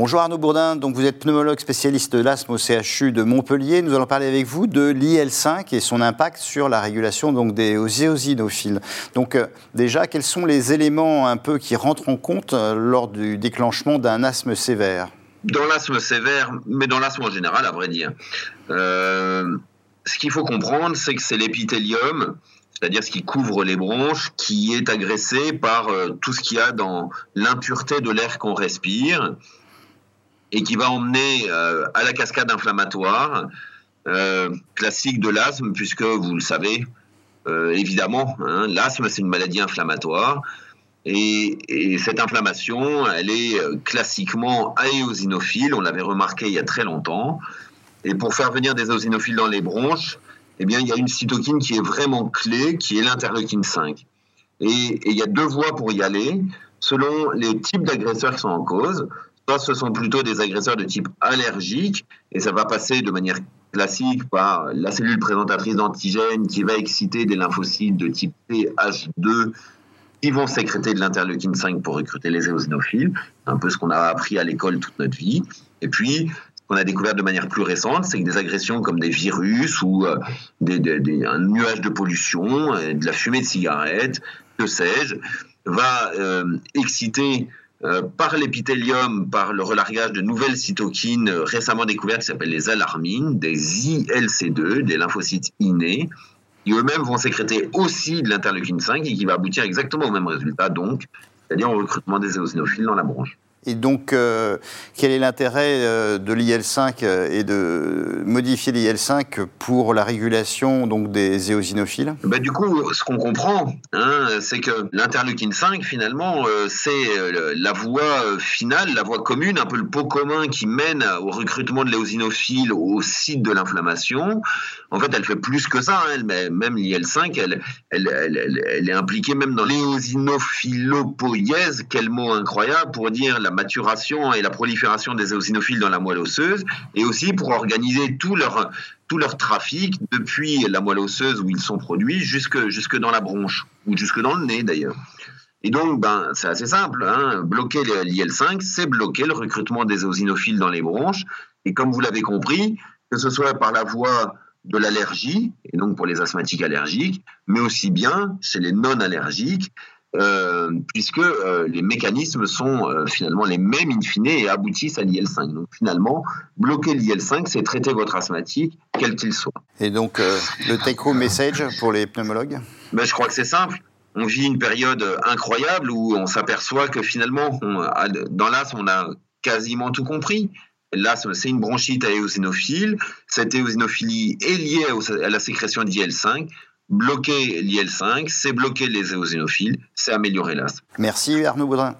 Bonjour Arnaud Bourdin, donc vous êtes pneumologue spécialiste de l'asthme au CHU de Montpellier. Nous allons parler avec vous de l'IL5 et son impact sur la régulation donc, des éosinophiles. Donc euh, déjà, quels sont les éléments un peu qui rentrent en compte euh, lors du déclenchement d'un asthme sévère? Dans l'asthme sévère, mais dans l'asthme en général, à vrai dire. Euh, ce qu'il faut comprendre, c'est que c'est l'épithélium c'est-à-dire ce qui couvre les bronches, qui est agressé par tout ce qu'il y a dans l'impureté de l'air qu'on respire et qui va emmener euh, à la cascade inflammatoire euh, classique de l'asthme, puisque vous le savez, euh, évidemment, hein, l'asthme c'est une maladie inflammatoire. Et, et, cette inflammation, elle est classiquement aéosinophile, on l'avait remarqué il y a très longtemps. Et pour faire venir des éosinophiles dans les bronches, eh bien, il y a une cytokine qui est vraiment clé, qui est l'interleukine 5. Et, et il y a deux voies pour y aller, selon les types d'agresseurs qui sont en cause ce sont plutôt des agresseurs de type allergique, et ça va passer de manière classique par la cellule présentatrice d'antigènes qui va exciter des lymphocytes de type TH2 qui vont sécréter de l'interleukine 5 pour recruter les éosinophiles, un peu ce qu'on a appris à l'école toute notre vie. Et puis, ce qu'on a découvert de manière plus récente, c'est que des agressions comme des virus ou euh, un nuage de pollution, euh, de la fumée de cigarette, que sais-je, va euh, exciter euh, par l'épithélium, par le relargage de nouvelles cytokines euh, récemment découvertes qui s'appellent les alarmines, des ILC2, des lymphocytes innés, qui eux-mêmes vont sécréter aussi de l'interleukine 5 et qui va aboutir exactement au même résultat, donc, c'est-à-dire au recrutement des éosinophiles dans la bronche. Et donc, euh, quel est l'intérêt euh, de l'IL5 euh, et de modifier l'IL5 pour la régulation donc, des éosinophiles? Ben, Du coup, ce qu'on comprend, hein, c'est que l'interleukine 5, finalement, c'est la voie finale, la voie commune, un peu le pot commun qui mène au recrutement de l'éosinophile au site de l'inflammation. En fait, elle fait plus que ça. Hein, elle, même l'IL5, elle, elle, elle, est impliquée même dans l'éosinophilopoïèse, quel mot incroyable pour dire la maturation et la prolifération des éosinophiles dans la moelle osseuse, et aussi pour organiser tout leur, tout leur trafic depuis la moelle osseuse où ils sont produits jusque, jusque dans la bronche, ou jusque dans le nez d'ailleurs. Et donc, ben, c'est assez simple. Hein. Bloquer l'IL5, c'est bloquer le recrutement des éosinophiles dans les bronches. Et comme vous l'avez compris, que ce soit par la voie de l'allergie, et donc pour les asthmatiques allergiques, mais aussi bien chez les non-allergiques, euh, puisque euh, les mécanismes sont euh, finalement les mêmes in fine et aboutissent à l'IL5. Donc finalement, bloquer l'IL5, c'est traiter votre asthmatique, quel qu'il soit. Et donc, le take-home message pour les pneumologues? Ben, Je crois que c'est simple. On vit une période incroyable où on s'aperçoit que finalement, dans l'asthme, on a quasiment tout compris. L'asthme, c'est une bronchite à éosinophile. Cette éosinophilie est liée à la sécrétion d'IL5. Bloquer l'IL5, c'est bloquer les éosinophiles, c'est améliorer l'asthme. Merci Arnaud Baudrin.